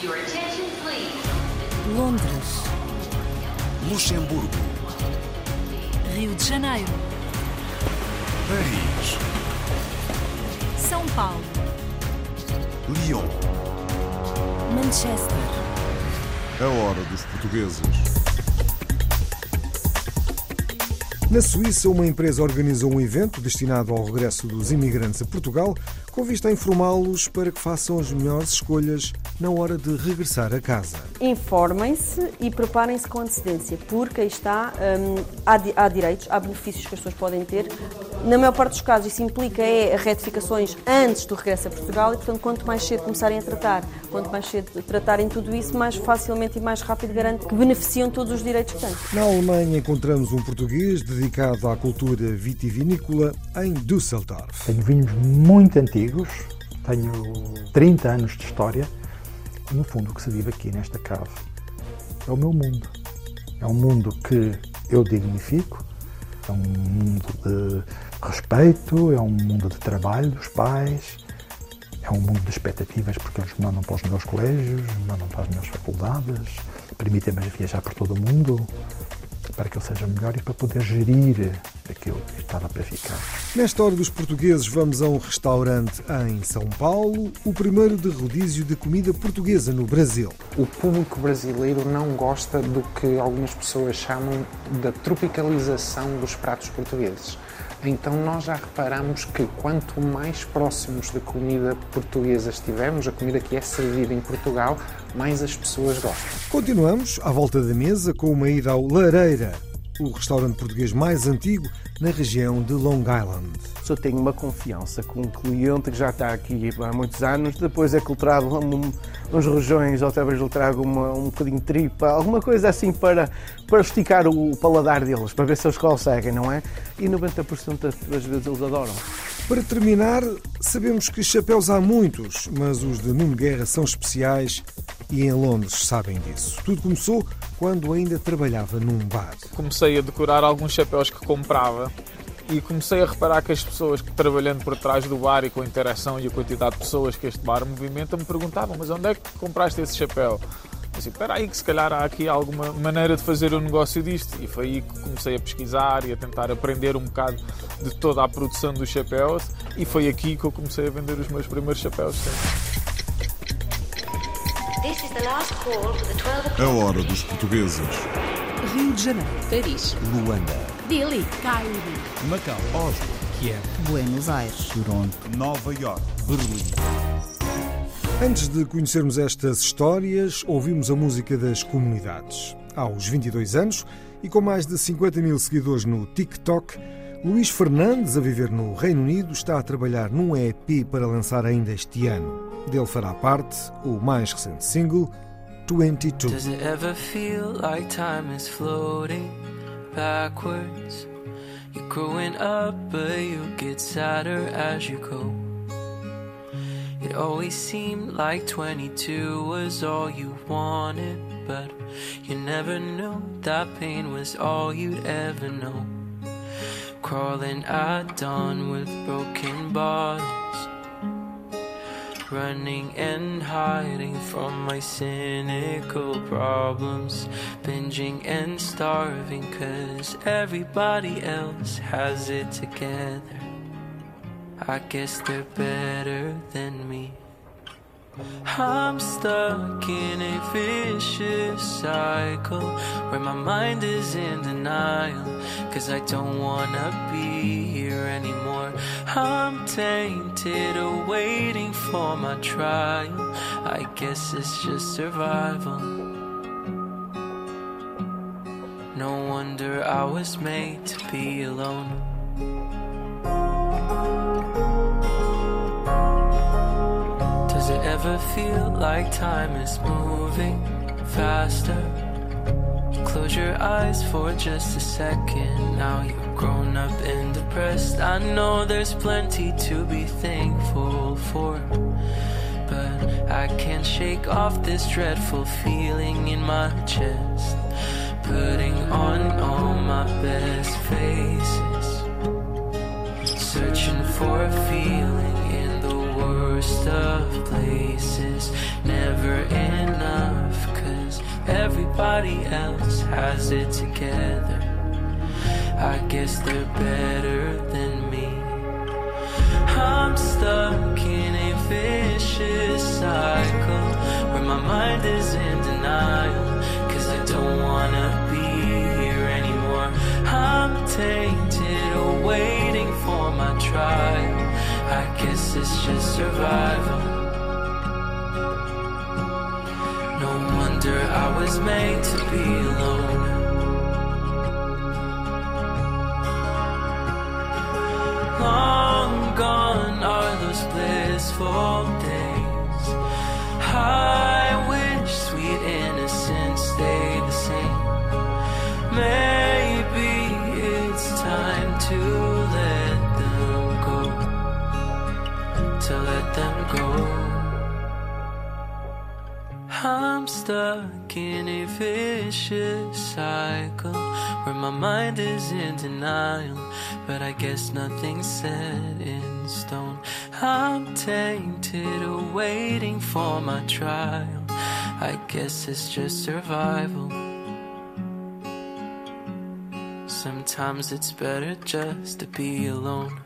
Your attention, please. Londres, Luxemburgo, Rio de Janeiro, Paris, São Paulo, Lyon. Manchester, A hora dos portugueses. Na Suíça, uma empresa organizou um evento destinado ao regresso dos imigrantes a Portugal, com vista a informá-los para que façam as melhores escolhas na hora de regressar a casa. Informem-se e preparem-se com antecedência, porque aí está, hum, há, di- há direitos, há benefícios que as pessoas podem ter. Na maior parte dos casos, isso implica é retificações antes do regresso a Portugal e, portanto, quanto mais cedo começarem a tratar, quanto mais cedo tratarem tudo isso, mais facilmente e mais rápido garante que beneficiam todos os direitos que têm. Na Alemanha, encontramos um português dedicado à cultura vitivinícola em Düsseldorf. Tenho vinhos muito antigos, tenho 30 anos de história no fundo, o que se vive aqui nesta cave é o meu mundo. É um mundo que eu dignifico, é um mundo de respeito, é um mundo de trabalho dos pais, é um mundo de expectativas porque eles mandam para os meus colégios, mandam para as minhas faculdades, permitem-me viajar por todo o mundo para que ele seja melhor e para poder gerir aquilo que estava para ficar. Nesta hora dos portugueses, vamos a um restaurante em São Paulo, o primeiro de rodízio de comida portuguesa no Brasil. O público brasileiro não gosta do que algumas pessoas chamam da tropicalização dos pratos portugueses. Então nós já reparamos que quanto mais próximos da comida portuguesa estivermos, a comida que é servida em Portugal, mais as pessoas gostam. Continuamos à volta da mesa com uma ida ao Lareira, o restaurante português mais antigo na região de Long Island. Eu tenho uma confiança com um cliente que já está aqui há muitos anos, depois é que lhe trago um- uns rojões, outra vez lhe trago uma- um bocadinho de tripa, alguma coisa assim para, para esticar o paladar deles, para ver se eles conseguem, não é? E 90% das das vezes eles adoram. Para terminar, sabemos que chapéus há muitos, mas os de Nuno Guerra são especiais e em Londres sabem disso. Tudo começou quando ainda trabalhava num bar. comecei a decorar alguns chapéus que comprava e comecei a reparar que as pessoas que trabalhando por trás do bar e com a interação e a quantidade de pessoas que este bar movimenta me perguntavam mas onde é que compraste esse chapéu? Eu disse, espera aí que se calhar há aqui alguma maneira de fazer o negócio disto e foi aí que comecei a pesquisar e a tentar aprender um bocado de toda a produção dos chapéus e foi aqui que eu comecei a vender os meus primeiros chapéus. sim. A hora dos portugueses. Rio de Janeiro, Paris, Luanda, Delhi, Cairo, Macau, Oslo, Kiev, Buenos Aires, Toronto, Nova York, Berlim. Antes de conhecermos estas histórias, ouvimos a música das comunidades. Aos 22 anos e com mais de 50 mil seguidores no TikTok, Luís Fernandes, a viver no Reino Unido, está a trabalhar num EP para lançar ainda este ano. Dele fará parte o mais recente single, 22. Does it ever feel like time is floating backwards? You're growing up, but you get sadder as you go. It always seemed like 22 was all you wanted, but you never knew that pain was all you'd ever know. Crawling at dawn with broken bodies. Running and hiding from my cynical problems. Binging and starving, cause everybody else has it together. I guess they're better than me. I'm stuck in a vicious cycle where my mind is in denial. Cause I don't wanna be here anymore. I'm tainted, awaiting for my trial. I guess it's just survival. No wonder I was made to be alone. Does it ever feel like time is moving faster? Close your eyes for just a second. Now you're grown up and depressed. I know there's plenty to be thankful for. But I can't shake off this dreadful feeling in my chest. Putting on all my best faces. Searching for a feeling in the worst of places. Never in everybody else has it together. I guess they're better than me. I'm stuck in a vicious cycle where my mind is in denial. Cause I don't wanna be here anymore. I'm tainted, waiting for my trial. I guess it's just survival. No wonder I was made to be alone. Long gone are those blissful stuck in a vicious cycle where my mind is in denial, but I guess nothing's set in stone. I'm tainted, waiting for my trial. I guess it's just survival. Sometimes it's better just to be alone.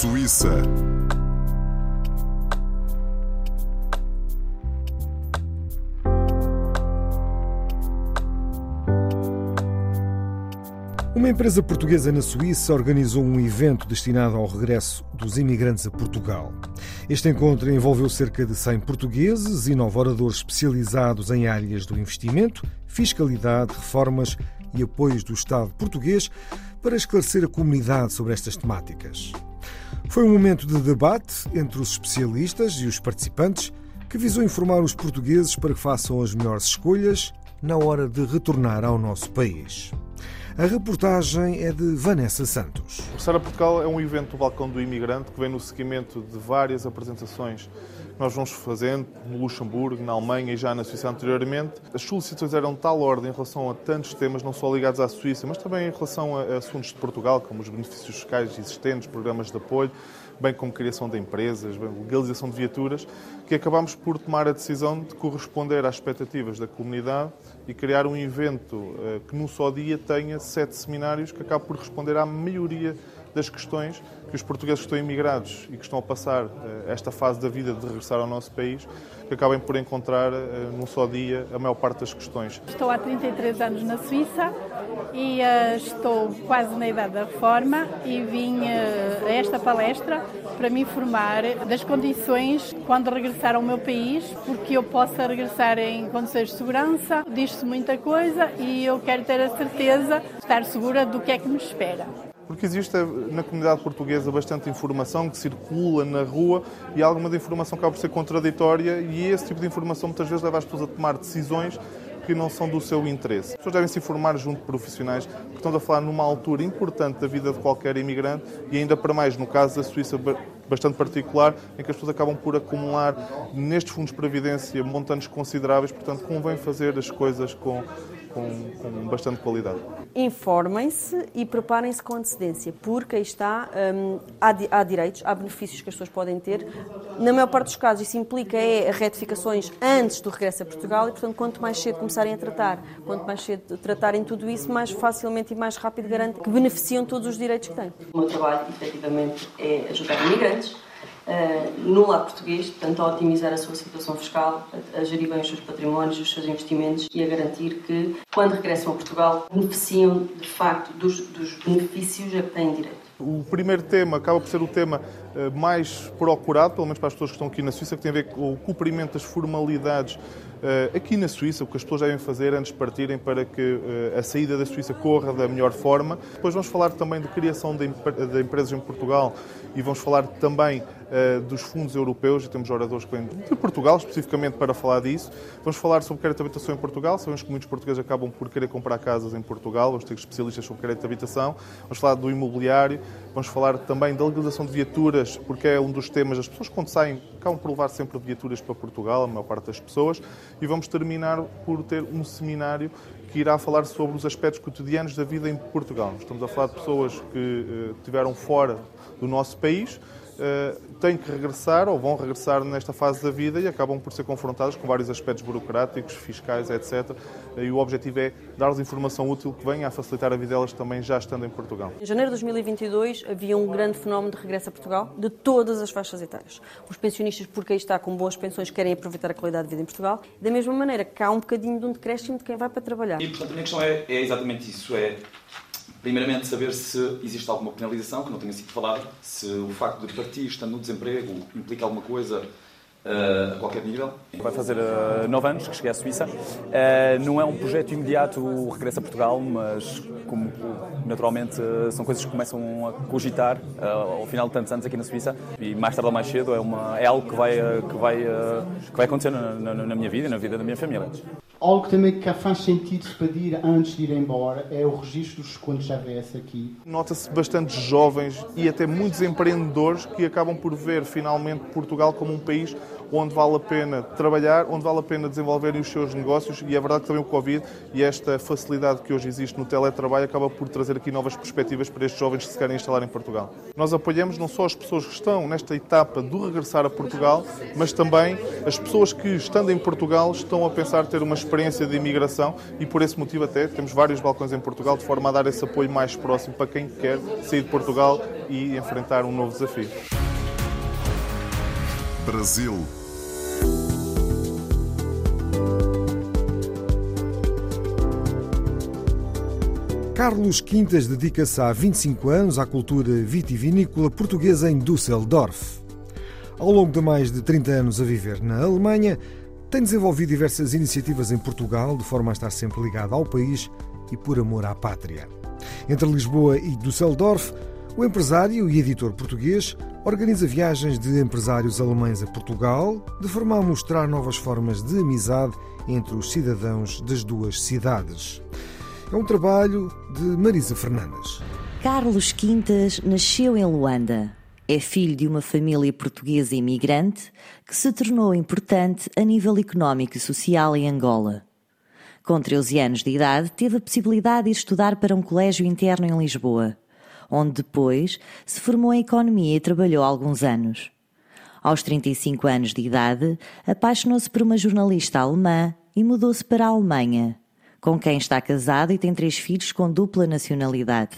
Suíça. Uma empresa portuguesa na Suíça organizou um evento destinado ao regresso dos imigrantes a Portugal. Este encontro envolveu cerca de 100 portugueses e nove oradores especializados em áreas do investimento, fiscalidade, reformas e apoios do Estado português para esclarecer a comunidade sobre estas temáticas. Foi um momento de debate entre os especialistas e os participantes que visou informar os portugueses para que façam as melhores escolhas na hora de retornar ao nosso país. A reportagem é de Vanessa Santos. O Sara Portugal é um evento do Balcão do Imigrante que vem no seguimento de várias apresentações nós vamos fazendo no Luxemburgo, na Alemanha e já na Suíça anteriormente. As solicitações eram de tal ordem em relação a tantos temas, não só ligados à Suíça, mas também em relação a assuntos de Portugal, como os benefícios fiscais existentes, programas de apoio, bem como criação de empresas, legalização de viaturas, que acabámos por tomar a decisão de corresponder às expectativas da comunidade e criar um evento que num só dia tenha sete seminários que acabe por responder à maioria das questões que os portugueses que estão imigrados e que estão a passar esta fase da vida de regressar ao nosso país, que acabem por encontrar num só dia a maior parte das questões. Estou há 33 anos na Suíça e uh, estou quase na idade da reforma e vim a esta palestra para me informar das condições quando regressar ao meu país, porque eu possa regressar em condições de segurança. Diz-se muita coisa e eu quero ter a certeza de estar segura do que é que me espera porque existe na comunidade portuguesa bastante informação que circula na rua e alguma da informação acaba por ser contraditória e esse tipo de informação muitas vezes leva as pessoas a tomar decisões que não são do seu interesse. As pessoas devem se informar junto de profissionais, porque estamos a falar numa altura importante da vida de qualquer imigrante e ainda para mais no caso da Suíça bastante particular, em que as pessoas acabam por acumular nestes fundos de previdência montantes consideráveis, portanto convém fazer as coisas com, com, com bastante qualidade. Informem-se e preparem-se com antecedência, porque aí está, hum, há, há, direitos, há benefícios que as pessoas podem ter. Na maior parte dos casos, isso implica é retificações antes do regresso a Portugal e, portanto, quanto mais cedo começarem a tratar, quanto mais cedo tratarem tudo isso, mais facilmente e mais rápido garante que beneficiam todos os direitos que têm. O meu trabalho, efetivamente, é ajudar imigrantes no lado português, portanto, a otimizar a sua situação fiscal, a, a, gerir bem os seus patrimónios, os seus investimentos e a garantir que, quando regressam a Portugal, beneficiam de facto dos, dos benefícios a que têm direito. O primeiro tema acaba por ser o tema mais procurado, pelo menos para as pessoas que estão aqui na Suíça, que tem a ver com o cumprimento das formalidades aqui na Suíça, o que as pessoas devem fazer antes de partirem para que a saída da Suíça corra da melhor forma. Depois vamos falar também de criação de empresas em Portugal e vamos falar também dos fundos europeus, e temos oradores que vêm de Portugal especificamente para falar disso. Vamos falar sobre crédito de habitação em Portugal, sabemos que muitos portugueses acabam por querer comprar casas em Portugal, vamos ter especialistas sobre crédito de habitação. Vamos falar do imobiliário, vamos falar também da legalização de viaturas, porque é um dos temas, as pessoas quando saem acabam por levar sempre viaturas para Portugal, a maior parte das pessoas, e vamos terminar por ter um seminário que irá falar sobre os aspectos cotidianos da vida em Portugal. Estamos a falar de pessoas que estiveram fora do nosso país têm que regressar ou vão regressar nesta fase da vida e acabam por ser confrontados com vários aspectos burocráticos, fiscais, etc. E o objetivo é dar-lhes informação útil que venha a facilitar a vida delas também já estando em Portugal. Em janeiro de 2022 havia um grande fenómeno de regresso a Portugal de todas as faixas etárias. Os pensionistas, porque aí está com boas pensões, querem aproveitar a qualidade de vida em Portugal. Da mesma maneira que há um bocadinho de um decréscimo de quem vai para trabalhar. E, portanto, a minha questão é, é exatamente isso. É Primeiramente, saber se existe alguma penalização que não tenha sido falada, se o facto de partir estando no desemprego implica alguma coisa a qualquer nível. Vai fazer uh, nove anos que cheguei à Suíça. Uh, não é um projeto imediato o regresso a Portugal, mas como naturalmente são coisas que começam a cogitar ao final de tantos anos aqui na Suíça e mais tarde ou mais cedo é, uma, é algo que vai, que vai, que vai acontecer na, na, na minha vida e na vida da minha família. Algo também que faz sentido se pedir antes de ir embora é o registro dos descontos já VS aqui. Nota-se bastantes jovens e até muitos empreendedores que acabam por ver finalmente Portugal como um país onde vale a pena trabalhar, onde vale a pena desenvolverem os seus negócios e é verdade que também o Covid e esta facilidade que hoje existe no teletrabalho acaba por trazer aqui novas perspectivas para estes jovens que se querem instalar em Portugal. Nós apoiamos não só as pessoas que estão nesta etapa do regressar a Portugal, mas também as pessoas que, estando em Portugal, estão a pensar ter uma experiência de imigração e por esse motivo até temos vários balcões em Portugal de forma a dar esse apoio mais próximo para quem quer sair de Portugal e enfrentar um novo desafio. Brasil Carlos Quintas dedica-se há 25 anos à cultura vitivinícola portuguesa em Düsseldorf. Ao longo de mais de 30 anos a viver na Alemanha, tem desenvolvido diversas iniciativas em Portugal de forma a estar sempre ligado ao país e por amor à pátria. Entre Lisboa e Düsseldorf, o empresário e editor português organiza viagens de empresários alemães a Portugal, de forma a mostrar novas formas de amizade entre os cidadãos das duas cidades. É um trabalho de Marisa Fernandes. Carlos Quintas nasceu em Luanda. É filho de uma família portuguesa imigrante que se tornou importante a nível económico e social em Angola. Com 13 anos de idade, teve a possibilidade de estudar para um colégio interno em Lisboa, onde depois se formou em economia e trabalhou alguns anos. Aos 35 anos de idade, apaixonou-se por uma jornalista alemã e mudou-se para a Alemanha, com quem está casado e tem três filhos com dupla nacionalidade.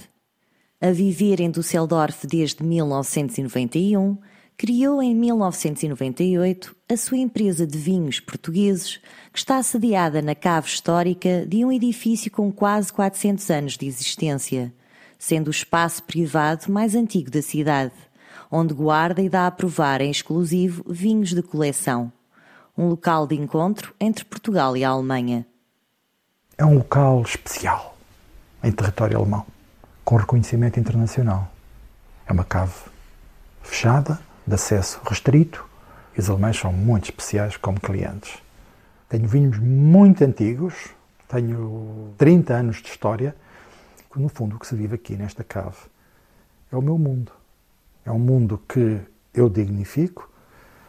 A viver em Düsseldorf desde 1991, criou em 1998 a sua empresa de vinhos portugueses, que está sediada na cave histórica de um edifício com quase 400 anos de existência, sendo o espaço privado mais antigo da cidade, onde guarda e dá a provar em exclusivo vinhos de coleção. Um local de encontro entre Portugal e a Alemanha é um local especial em território alemão, com reconhecimento internacional. É uma cave fechada, de acesso restrito, e os alemães são muito especiais como clientes. Tenho vinhos muito antigos, tenho 30 anos de história, no fundo o que se vive aqui nesta cave é o meu mundo. É um mundo que eu dignifico,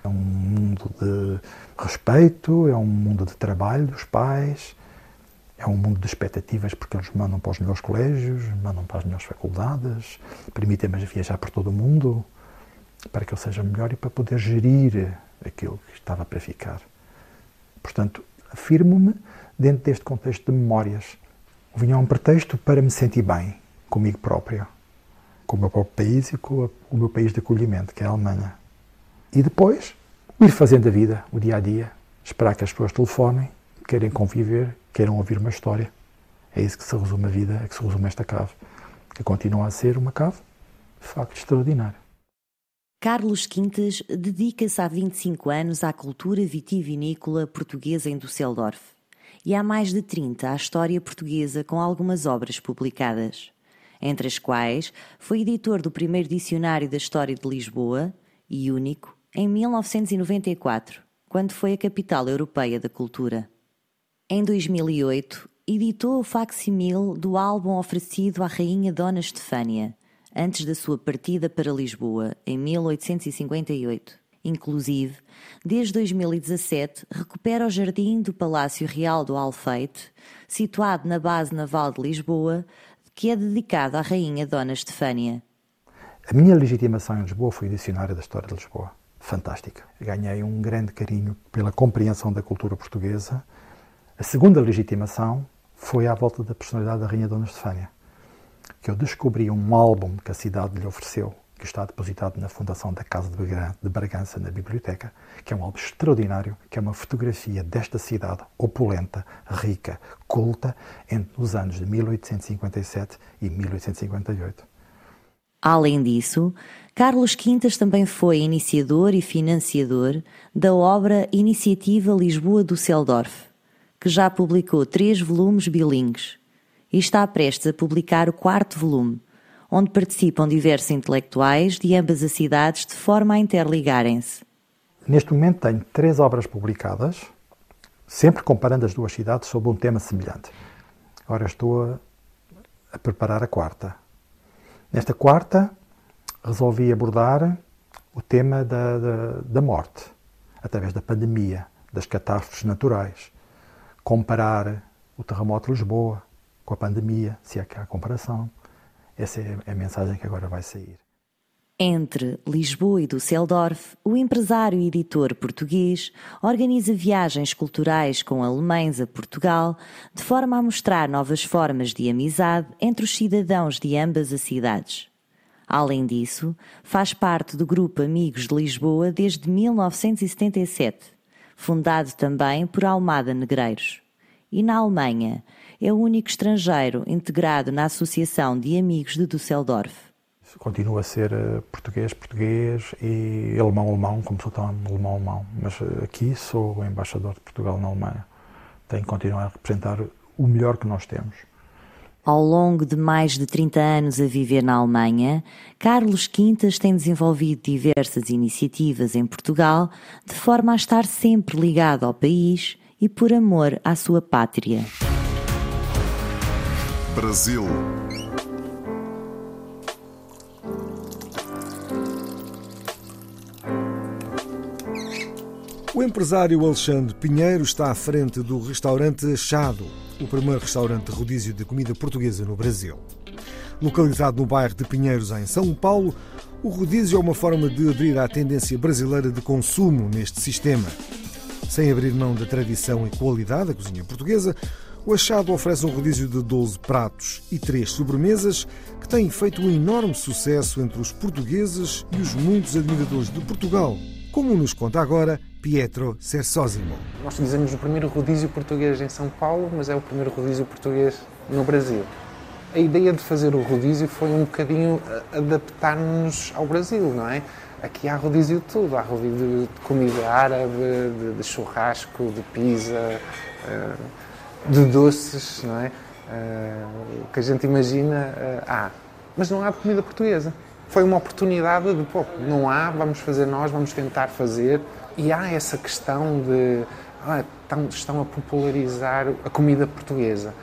é um mundo de respeito, é um mundo de trabalho dos pais, é um mundo de expectativas porque eles mandam para os melhores colégios, mandam para as melhores faculdades, permitem-me viajar por todo o mundo para que eu seja melhor e para poder gerir aquilo que estava para ficar. Portanto, afirmo-me dentro deste contexto de memórias. É um pretexto para me sentir bem comigo próprio, com o meu próprio país e com o meu país de acolhimento, que é a Alemanha. E depois, ir fazendo a vida, o dia a dia, esperar que as pessoas telefonem, querem conviver queiram ouvir uma história. É isso que se resume a vida, é que se resume esta cave, que continua a ser uma cave de facto extraordinária. Carlos Quintas dedica-se há 25 anos à cultura vitivinícola portuguesa em Düsseldorf e há mais de 30 à história portuguesa com algumas obras publicadas, entre as quais foi editor do primeiro dicionário da história de Lisboa e único em 1994, quando foi a capital europeia da cultura. Em 2008, editou o facsimil do álbum oferecido à Rainha Dona Estefânia, antes da sua partida para Lisboa, em 1858. Inclusive, desde 2017, recupera o jardim do Palácio Real do Alfeite, situado na base naval de Lisboa, que é dedicado à Rainha Dona Estefânia. A minha legitimação em Lisboa foi o Dicionário da História de Lisboa. Fantástica. Ganhei um grande carinho pela compreensão da cultura portuguesa. A segunda legitimação foi à volta da personalidade da Rainha Dona Estefânia, que eu descobri um álbum que a cidade lhe ofereceu, que está depositado na fundação da Casa de Bragança, na biblioteca, que é um álbum extraordinário, que é uma fotografia desta cidade opulenta, rica, culta, entre os anos de 1857 e 1858. Além disso, Carlos Quintas também foi iniciador e financiador da obra Iniciativa Lisboa do Celdorf, que já publicou três volumes bilingues e está prestes a publicar o quarto volume, onde participam diversos intelectuais de ambas as cidades de forma a interligarem-se. Neste momento tenho três obras publicadas, sempre comparando as duas cidades sobre um tema semelhante. Agora estou a preparar a quarta. Nesta quarta, resolvi abordar o tema da, da, da morte, através da pandemia, das catástrofes naturais. Comparar o terremoto de Lisboa com a pandemia, se é que há comparação. Essa é a mensagem que agora vai sair. Entre Lisboa e Düsseldorf, o empresário e editor português organiza viagens culturais com alemães a Portugal, de forma a mostrar novas formas de amizade entre os cidadãos de ambas as cidades. Além disso, faz parte do grupo Amigos de Lisboa desde 1977, fundado também por Almada Negreiros. E na Alemanha, é o único estrangeiro integrado na Associação de Amigos de Düsseldorf continuo a ser eh, português, português e alemão, alemão, como sou tão alemão, alemão. Mas eh, aqui sou embaixador de Portugal na Alemanha. Tenho que continuar a representar o melhor que nós temos. Ao longo de mais de 30 anos a viver na Alemanha, Carlos Quintas tem desenvolvido diversas iniciativas em Portugal de forma a estar sempre ligado ao país e por amor à sua pátria. Brasil O empresário Alexandre Pinheiro está à frente do restaurante Achado, o primeiro restaurante de rodízio de comida portuguesa no Brasil. Localizado no bairro de Pinheiros, em São Paulo, o rodízio é uma forma de aderir à tendência brasileira de consumo neste sistema. Sem abrir mão da tradição e qualidade da cozinha portuguesa, o Achado oferece um rodízio de 12 pratos e 3 sobremesas que têm feito um enorme sucesso entre os portugueses e os muitos admiradores de Portugal, como nos conta agora Pietro Sersosimo. Nós dizemos o primeiro rodízio português em São Paulo, mas é o primeiro rodízio português no Brasil. A ideia de fazer o rodízio foi um bocadinho adaptar-nos ao Brasil, não é? Aqui há rodízio de tudo, há rodízio de comida árabe, de, de churrasco, de pizza, eh, de doces, não é? Eh, o que a gente imagina, eh, há. Mas não há comida portuguesa. Foi uma oportunidade de, pô, não há, vamos fazer nós, vamos tentar fazer. E há essa questão de ah, estão a popularizar a comida portuguesa.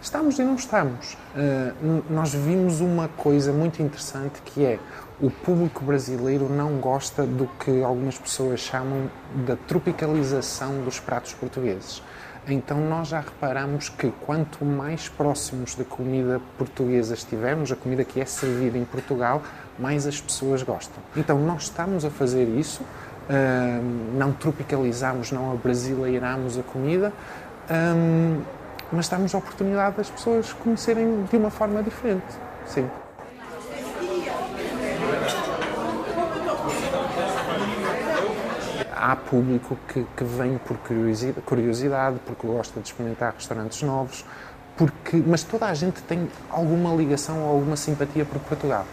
Estamos e não estamos. Uh, nós vimos uma coisa muito interessante que é o público brasileiro não gosta do que algumas pessoas chamam da tropicalização dos pratos portugueses. Então nós já reparamos que quanto mais próximos da comida portuguesa estivermos, a comida que é servida em Portugal, mais as pessoas gostam. Então nós estamos a fazer isso não tropicalizamos, não abrasileiramos a comida, mas damos a oportunidade das pessoas conhecerem de uma forma diferente. Sim. Há público que, que vem por curiosidade, porque gosta de experimentar restaurantes novos, porque, mas toda a gente tem alguma ligação ou alguma simpatia por Portugal.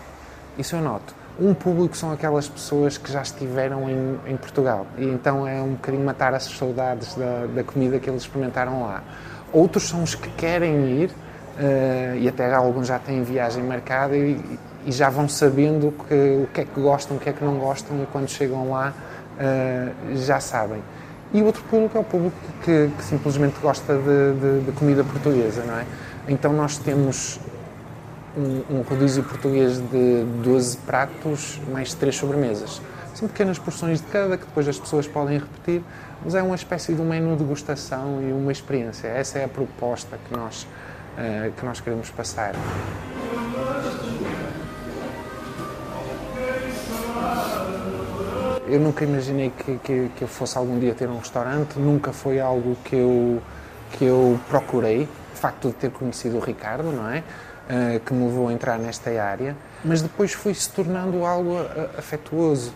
Isso eu noto. Um público são aquelas pessoas que já estiveram em, em Portugal e então é um bocadinho matar as saudades da, da comida que eles experimentaram lá. Outros são os que querem ir uh, e até alguns já têm viagem marcada e, e já vão sabendo que, o que é que gostam, o que é que não gostam e quando chegam lá uh, já sabem. E o outro público é o público que, que simplesmente gosta de, de, de comida portuguesa, não é? Então nós temos um, um rodízio português de 12 pratos mais 3 sobremesas. São pequenas porções de cada que depois as pessoas podem repetir, mas é uma espécie de um menu de degustação e uma experiência. Essa é a proposta que nós, uh, que nós queremos passar. eu nunca imaginei que, que, que eu fosse algum dia ter um restaurante, nunca foi algo que eu, que eu procurei. O facto de ter conhecido o Ricardo, não é? Uh, que me levou a entrar nesta área, mas depois foi se tornando algo afetuoso.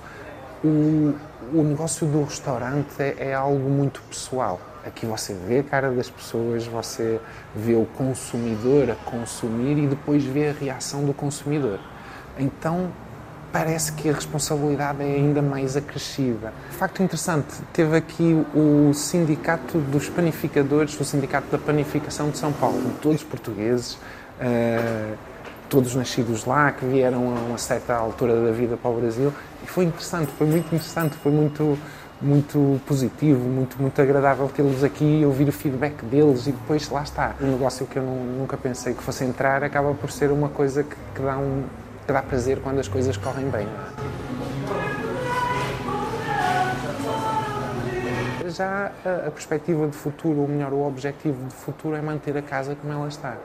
O, o negócio do restaurante é, é, algo muito pessoal. Aqui você vê a cara das pessoas, você vê o consumidor a consumir e depois vê a reação do consumidor. Então parece que a responsabilidade é ainda mais acrescida. Facto interessante, teve aqui o Sindicato dos Panificadores, o Sindicato da Panificação de São Paulo, todos portugueses, uh, todos nascidos lá, que vieram a uma certa altura da vida para o Brasil, e foi interessante, foi muito interessante, foi muito muito positivo, muito, muito agradável tê-los aqui, ouvir o feedback deles e depois lá está. Um negócio que eu não, nunca pensei que fosse entrar acaba por ser uma coisa que, que dá um, que dá prazer quando as coisas correm bem. Já a, a perspectiva de futuro, ou melhor, o objetivo de futuro é manter a casa como ela está.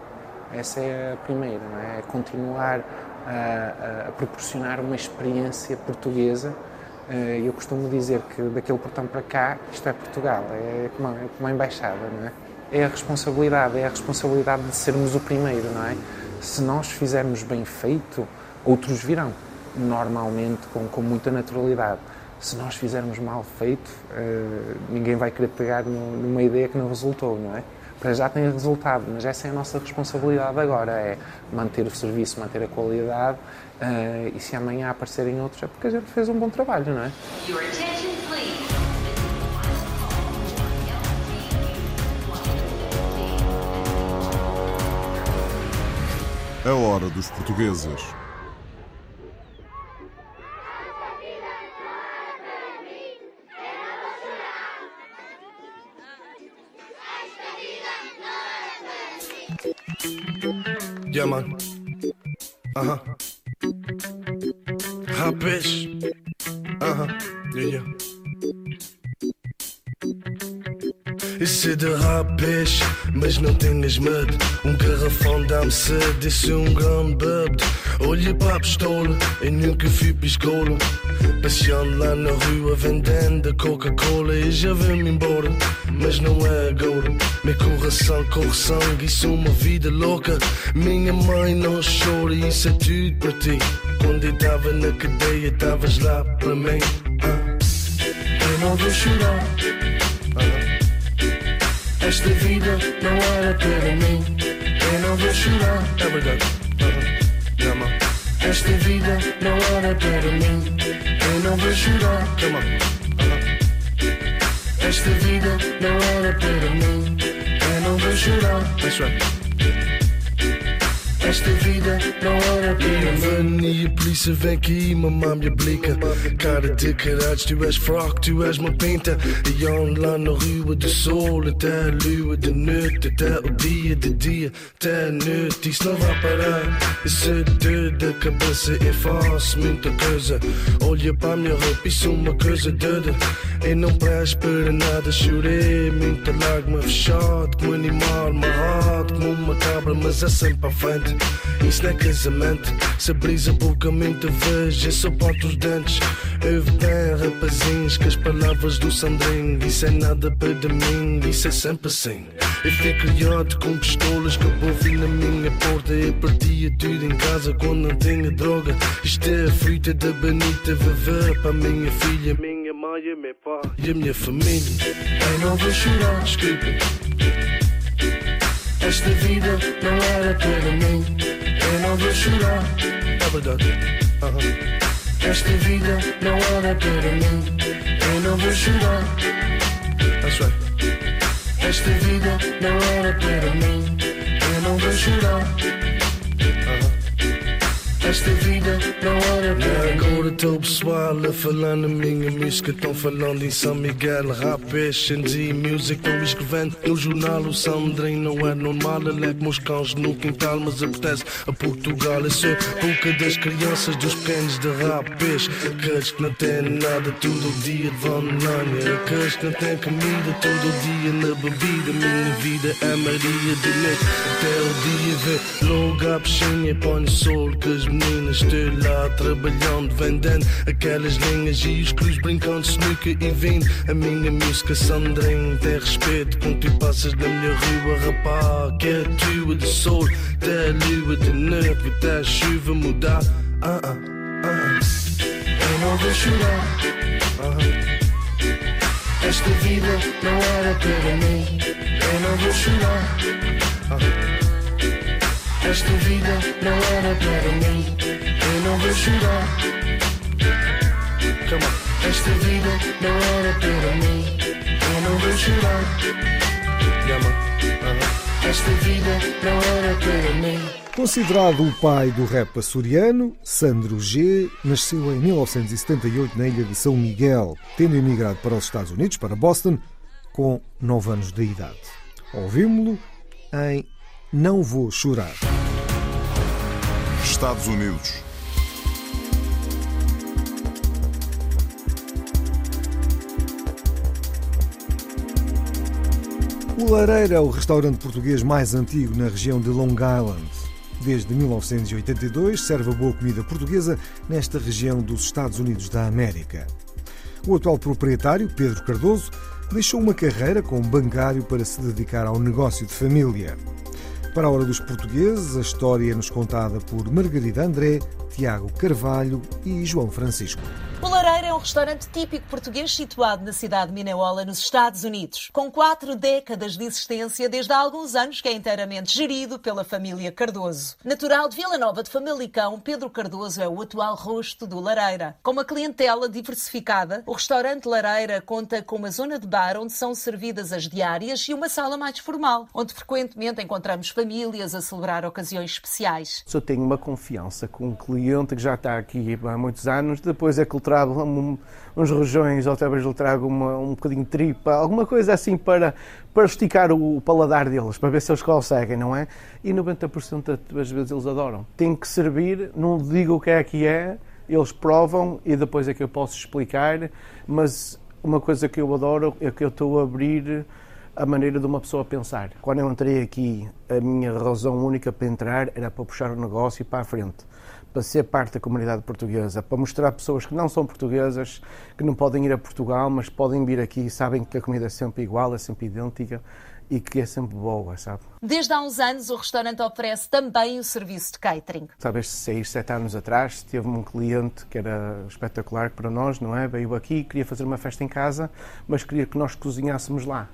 Essa é a primeira, é? é continuar a, a, proporcionar uma experiência portuguesa. Eh, eu costumo dizer que daquele portão para cá, isto é Portugal, é como, é como a embaixada, não é? É a responsabilidade, é a responsabilidade de sermos o primeiro, não é? Se nós fizermos bem feito, outros virão, normalmente com, com muita naturalidade. Se nós fizermos mal feito, uh, ninguém vai querer pegar numa ideia que não resultou, não é? Para já tem resultado, mas essa é a nossa responsabilidade agora, é manter o serviço, manter a qualidade uh, e se amanhã aparecerem outros é porque a gente fez um bom trabalho, não é? A hora dos portugueses. Yeah, man. Bitch. Uh huh. Yeah, yeah. É de rapish, mas não tenhas medo. Um garrafão dá-me sede, isso é um grande bebê. Olha para a pistola, eu nunca fui piscola. Passeando lá na rua, vendendo Coca-Cola. E já vem-me embora, mas não é agora. Meu coração corre sangue, isso é uma vida louca. Minha mãe não chora, isso é tudo para ti. Quando eu tava na cadeia, estavas lá para mim. Ah. Eu não vou chorar. Ah. Esta vida não era para mim. Eu não vou chorar. É verdade. Esta vida não era para mim. Eu não vou -huh. Esta vida não era para mim. Eu não vou right. Esta vida não era para mim. E a polícia vem aqui mamar minha blica. Cara de caralho, tu és fraco, tu és uma pinta. E onde lá na rua do sol, até a lua de noite, até o dia de dia, até a noite. Isso não vai parar. Isso é dor da cabeça. Eu faço muita coisa. Olha para a minha roupa, isso é uma coisa doida. Eu não presto para nada, chorei muita lágrima fechado, como um animal amarrado, como uma cabra, mas é sempre à frente. Isso não é casamento. Se a boca, muita vez, eu só boto os dentes. Ouve bem, rapazinhos, que as palavras do Sandrinho. Isso é nada para mim, isso é sempre assim. Eu fico criado com pistolas que eu vi na minha porta. Eu partia tudo em casa quando não tinha droga. Isto é a fruta da Benita, vevê para a minha filha, minha mãe e meu pai e a minha família. Eu não vou chorar, desculpa. Esta vida não era para mim. Eu não vou chorar. Esta vida não era para mim. Eu não vou chorar. Esta vida não era para mim. Eu não vou chorar. Esta vida não era para. Agora estou pessoal a falar na minha música. Estão falando em São Miguel, rap, e music. Estou escrevendo no jornal. O Sandrinho não é normal. Aleco meus cães no quintal, mas apetece a Portugal. Eu sou pouca das crianças, dos pequenos de rap, Aqueles que não têm nada, todo o dia vão online. Aqueles que não têm comida, todo o dia na bebida. Minha vida é Maria de noite até o dia ver. Logo a e põe sol que as meninas de lá trabalhando, vendendo aquelas linhas e os cruz brincando snooker e vindo. A minha música Sandrinho tem respeito quando tu passas na minha rua, rapá. Que é tua de sol, da lua de noite, da chuva mudar. Ah, ah, ah. Eu não vou chorar. Ah. Esta vida não era para mim. Eu não vou chorar. Ah. Esta vida não era para mim. Eu não vou chorar. Come on. Esta vida não era para mim. Eu não vou chorar. Yeah, man. Uh-huh. Esta vida não era para mim. Considerado o pai do rap açoriano, Sandro G nasceu em 1978 na ilha de São Miguel, tendo emigrado para os Estados Unidos, para Boston, com 9 anos de idade. Ouvimos-lo em Não Vou Chorar. Estados Unidos. O Lareira é o restaurante português mais antigo na região de Long Island. Desde 1982 serve a boa comida portuguesa nesta região dos Estados Unidos da América. O atual proprietário, Pedro Cardoso, deixou uma carreira como bancário para se dedicar ao negócio de família. Para a Hora dos Portugueses, a história é nos contada por Margarida André, Tiago Carvalho e João Francisco. O Lareira é um restaurante típico português situado na cidade de Minneola, nos Estados Unidos. Com quatro décadas de existência, desde há alguns anos que é inteiramente gerido pela família Cardoso. Natural de Vila Nova de Famalicão, Pedro Cardoso é o atual rosto do Lareira. Com uma clientela diversificada, o restaurante Lareira conta com uma zona de bar onde são servidas as diárias e uma sala mais formal, onde frequentemente encontramos famílias a celebrar ocasiões especiais. Se eu tenho uma confiança com um cliente que já está aqui há muitos anos, depois é que lhe trago um, uns rojões, ou talvez lhe trago uma, um bocadinho de tripa, alguma coisa assim para, para esticar o paladar deles, para ver se eles conseguem, não é? E 90% das vezes eles adoram. Tem que servir, não digo o que é que é, eles provam e depois é que eu posso explicar, mas uma coisa que eu adoro é que eu estou a abrir a maneira de uma pessoa pensar. Quando eu entrei aqui, a minha razão única para entrar era para puxar o negócio para a frente para ser parte da comunidade portuguesa, para mostrar a pessoas que não são portuguesas, que não podem ir a Portugal, mas podem vir aqui e sabem que a comida é sempre igual, é sempre idêntica e que é sempre boa, sabe? Desde há uns anos, o restaurante oferece também o serviço de catering. Talvez seis, sete anos atrás, teve um cliente que era espetacular para nós, não é? Veio aqui, queria fazer uma festa em casa, mas queria que nós cozinhássemos lá.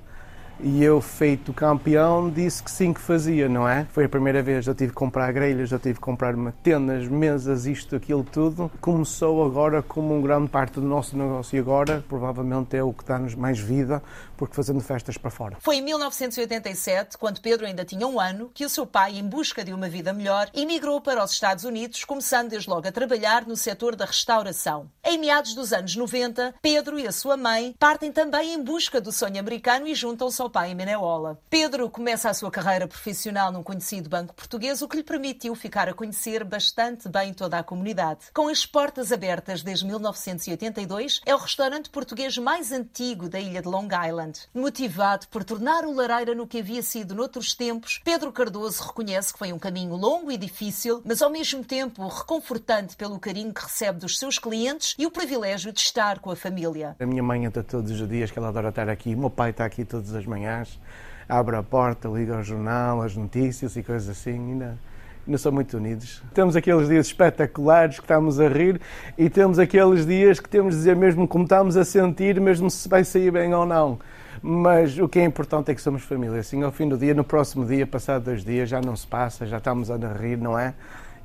E eu, feito campeão, disse que sim que fazia, não é? Foi a primeira vez, eu tive que comprar grelhas, eu tive que comprar tendas, mesas, isto, aquilo, tudo. Começou agora como uma grande parte do nosso negócio e agora provavelmente é o que dá-nos mais vida, porque fazendo festas para fora. Foi em 1987, quando Pedro ainda tinha um ano, que o seu pai, em busca de uma vida melhor, emigrou para os Estados Unidos, começando desde logo a trabalhar no setor da restauração. Em meados dos anos 90, Pedro e a sua mãe partem também em busca do sonho americano e juntam-se ao pai em Meneola. Pedro começa a sua carreira profissional num conhecido banco português, o que lhe permitiu ficar a conhecer bastante bem toda a comunidade. Com as portas abertas desde 1982, é o restaurante português mais antigo da ilha de Long Island. Motivado por tornar o Lareira no que havia sido noutros tempos, Pedro Cardoso reconhece que foi um caminho longo e difícil, mas ao mesmo tempo reconfortante pelo carinho que recebe dos seus clientes e o privilégio de estar com a família. A minha mãe entra todos os dias, que ela adora estar aqui, o meu pai está aqui todas as manhãs manhãs, abre a porta, liga ao jornal, as notícias e coisas assim, ainda, ainda são muito unidos. Temos aqueles dias espetaculares que estamos a rir e temos aqueles dias que temos de dizer mesmo como estamos a sentir, mesmo se vai sair bem ou não. Mas o que é importante é que somos família. Assim, ao fim do dia, no próximo dia, passado dois dias, já não se passa, já estamos a rir, não é?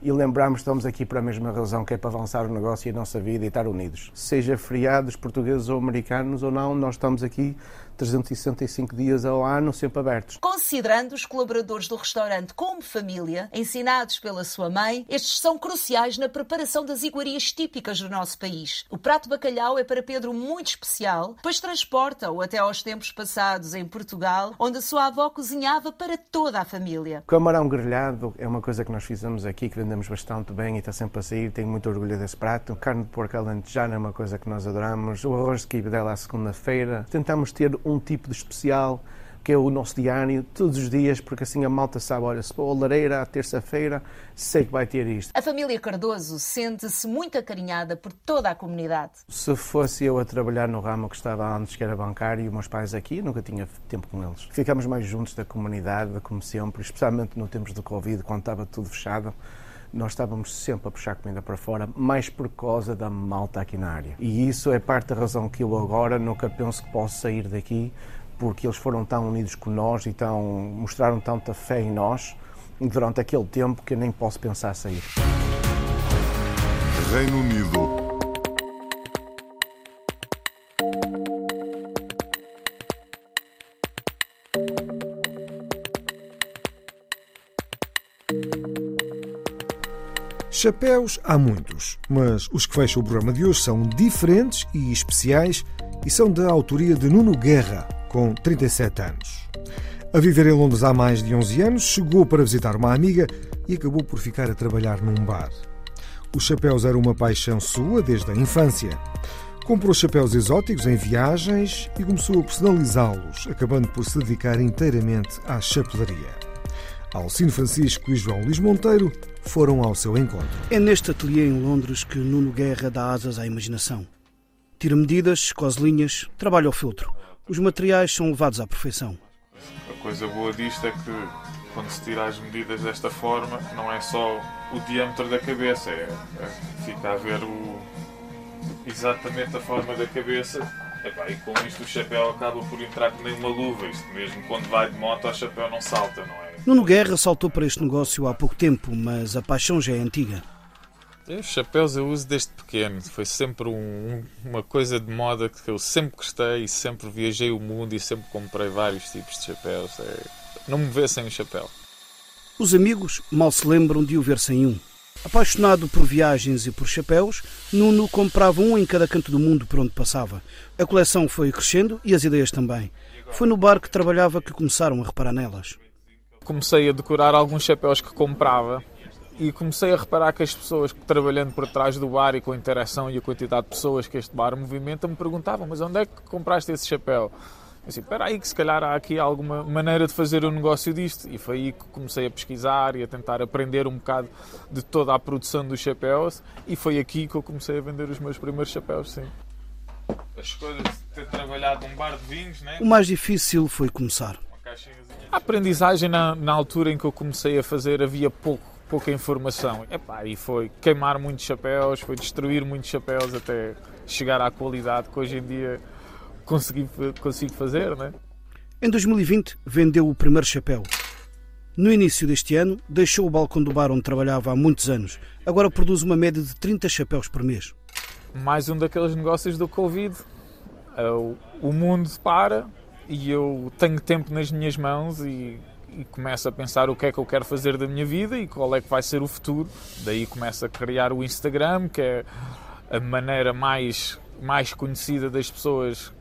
e lembrarmos que estamos aqui por a mesma razão, que é para avançar o negócio e a nossa vida e estar unidos. Seja feriados portugueses ou americanos ou não, nós estamos aqui 365 dias ao ano, sempre abertos. Considerando os colaboradores do restaurante como família, ensinados pela sua mãe, estes são cruciais na preparação das iguarias típicas do nosso país. O prato bacalhau é para Pedro muito especial, pois transporta-o até aos tempos passados em Portugal, onde a sua avó cozinhava para toda a família. Camarão grelhado é uma coisa que nós fizemos aqui, que vendemos bastante bem e está sempre a sair, tenho muito orgulho desse prato. Carne de porco alentejana é uma coisa que nós adoramos. O arroz de quibidela à segunda-feira. Tentamos ter um tipo de especial que é o nosso diário, todos os dias, porque assim a malta sabe, olha, se for a lareira à terça-feira, sei que vai ter isto. A família Cardoso sente-se muito acarinhada por toda a comunidade. Se fosse eu a trabalhar no ramo que estava antes, que era bancário, e meus pais aqui, nunca tinha tempo com eles. Ficamos mais juntos da comunidade, como sempre, especialmente no tempos do Covid, quando estava tudo fechado nós estávamos sempre a puxar comida para fora, mais por causa da malta aqui na área. E isso é parte da razão que eu agora nunca penso que posso sair daqui, porque eles foram tão unidos com nós e tão, mostraram tanta fé em nós durante aquele tempo que eu nem posso pensar sair. Reino Unido. Chapéus há muitos, mas os que fecham o programa de hoje são diferentes e especiais e são da autoria de Nuno Guerra, com 37 anos. A viver em Londres há mais de 11 anos, chegou para visitar uma amiga e acabou por ficar a trabalhar num bar. Os chapéus eram uma paixão sua desde a infância. Comprou chapéus exóticos em viagens e começou a personalizá-los, acabando por se dedicar inteiramente à chapelaria. Alcino Francisco e João Luís Monteiro foram ao seu encontro. É neste ateliê em Londres que Nuno Guerra dá asas à imaginação. Tira medidas, cose linhas, trabalha ao filtro. Os materiais são levados à perfeição. A coisa boa disto é que quando se tira as medidas desta forma, não é só o diâmetro da cabeça, é, é fica a ver o, exatamente a forma da cabeça. Epá, e com isto o chapéu acaba por entrar como nem uma luva. Isto mesmo quando vai de moto, o chapéu não salta, não é? Nuno Guerra saltou para este negócio há pouco tempo, mas a paixão já é antiga. Os chapéus eu uso desde pequeno. Foi sempre um, uma coisa de moda que eu sempre gostei e sempre viajei o mundo e sempre comprei vários tipos de chapéus. É... Não me vê sem um chapéu. Os amigos mal se lembram de o ver sem um. Apaixonado por viagens e por chapéus, Nuno comprava um em cada canto do mundo por onde passava. A coleção foi crescendo e as ideias também. Foi no bar que trabalhava que começaram a reparar nelas. Comecei a decorar alguns chapéus que comprava e comecei a reparar que as pessoas que trabalhando por trás do bar e com a interação e a quantidade de pessoas que este bar movimenta me perguntavam: Mas onde é que compraste esse chapéu? Disse: Espera aí, que se calhar há aqui alguma maneira de fazer o um negócio disto. E foi aí que comecei a pesquisar e a tentar aprender um bocado de toda a produção dos chapéus. E foi aqui que eu comecei a vender os meus primeiros chapéus, sim. As coisas de ter trabalhado num bar de vinhos, né? O mais difícil foi começar. A aprendizagem na, na, altura em que eu comecei a fazer havia pouco, pouca informação. Epá, e foi queimar muitos chapéus, foi destruir muitos chapéus até chegar à qualidade que hoje em dia consegui, consigo fazer. Né? Em 2020 vendeu o primeiro chapéu. No início deste ano, deixou o balcão do bar onde trabalhava há muitos anos. Agora produz uma média de 30 chapéus por mês. Mais um daqueles negócios do Covid. É o mundo para, e eu tenho tempo nas minhas mãos e, e, começo a pensar o que é que eu quero fazer da minha vida e qual é que vai ser o futuro. Daí começo a criar o Instagram, que é a maneira mais, mais conhecida das pessoas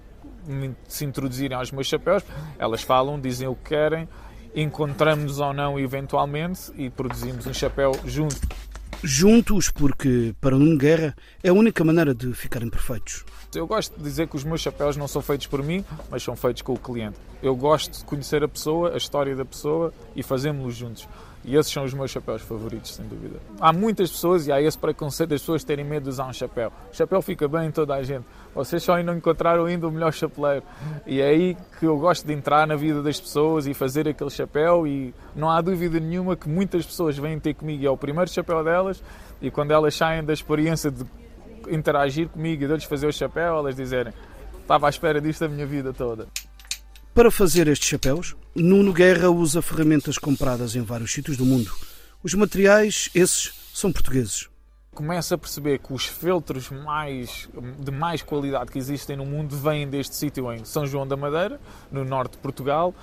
se introduzirem aos meus chapéus. Elas falam, dizem o que querem, encontramos-nos ou não eventualmente e produzimos um chapéu junto. Juntos, porque para Nuno Guerra é a única maneira de ficarem perfeitos. Eu gosto de dizer que os meus chapéus não são feitos por mim, mas são feitos com o cliente. Eu gosto de conhecer a pessoa, a história da pessoa e fazemos-los juntos. E esses são os meus chapéus favoritos, sem dúvida. Há muitas pessoas e há esse preconceito das pessoas terem medo de usar um chapéu. O chapéu fica bem em toda a gente. Vocês só ainda não encontraram ainda o melhor chapeleiro. E é aí que eu gosto de entrar na vida das pessoas e fazer aquele chapéu. E não há dúvida nenhuma que muitas pessoas vêm ter comigo e é o primeiro chapéu delas. E quando elas saem da experiência de interagir comigo e de lhes fazer o chapéu, elas dizerem: Estava à espera disto a minha vida toda. Para fazer estes chapéus, Nuno Guerra usa ferramentas compradas em vários sítios do mundo. Os materiais, esses, são portugueses. Começa a perceber que os feltros mais, de mais qualidade que existem no mundo vêm deste sítio em São João da Madeira, no norte de Portugal.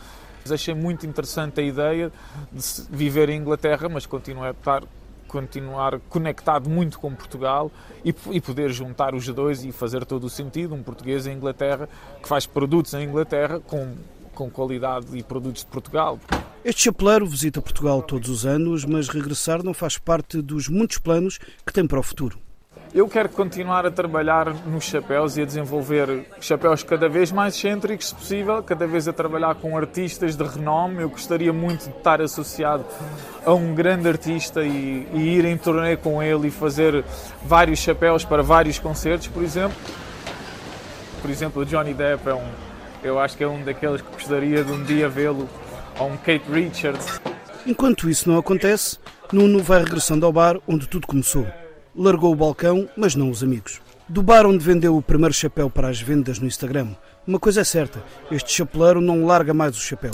Achei muito interessante a ideia de viver em Inglaterra, mas continuar a estar continuar conectado muito com Portugal e, e, poder juntar os dois e fazer todo o sentido. Um português em Inglaterra que faz produtos em Inglaterra com, com qualidade e produtos de Portugal. Este chapeleiro visita Portugal todos os anos, mas regressar não faz parte dos muitos planos que tem para o futuro. Eu quero continuar a trabalhar nos chapéus e a desenvolver chapéus cada vez mais excêntricos, se possível, cada vez a trabalhar com artistas de renome. Eu gostaria muito de estar associado a um grande artista e, e ir em turnê com ele e fazer vários chapéus para vários concertos, por exemplo. Por exemplo, o Johnny Depp é um, eu acho que é um daqueles que gostaria de um dia vê-lo, ou um Kate Richards. Enquanto isso não acontece, Nuno vai regressando ao bar onde tudo começou. Largou o balcão, mas não os amigos. Do bar onde vendeu o primeiro chapéu para as vendas no Instagram, uma coisa é certa: este chapeleiro não larga mais o chapéu.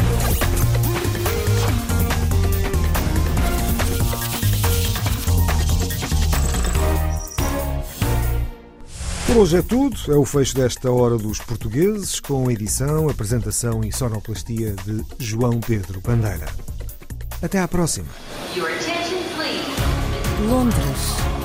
Por hoje é tudo. É o fecho desta Hora dos Portugueses, com edição, apresentação e sonoplastia de João Pedro Bandeira. Até à próxima. Your attention, please. Londres,